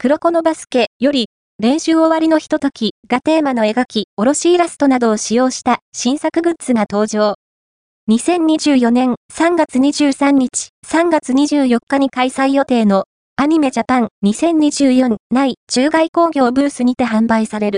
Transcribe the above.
黒子のバスケより、練習終わりのひとときがテーマの描き、おろしイラストなどを使用した新作グッズが登場。2024年3月23日、3月24日に開催予定のアニメジャパン2024内中外工業ブースにて販売される。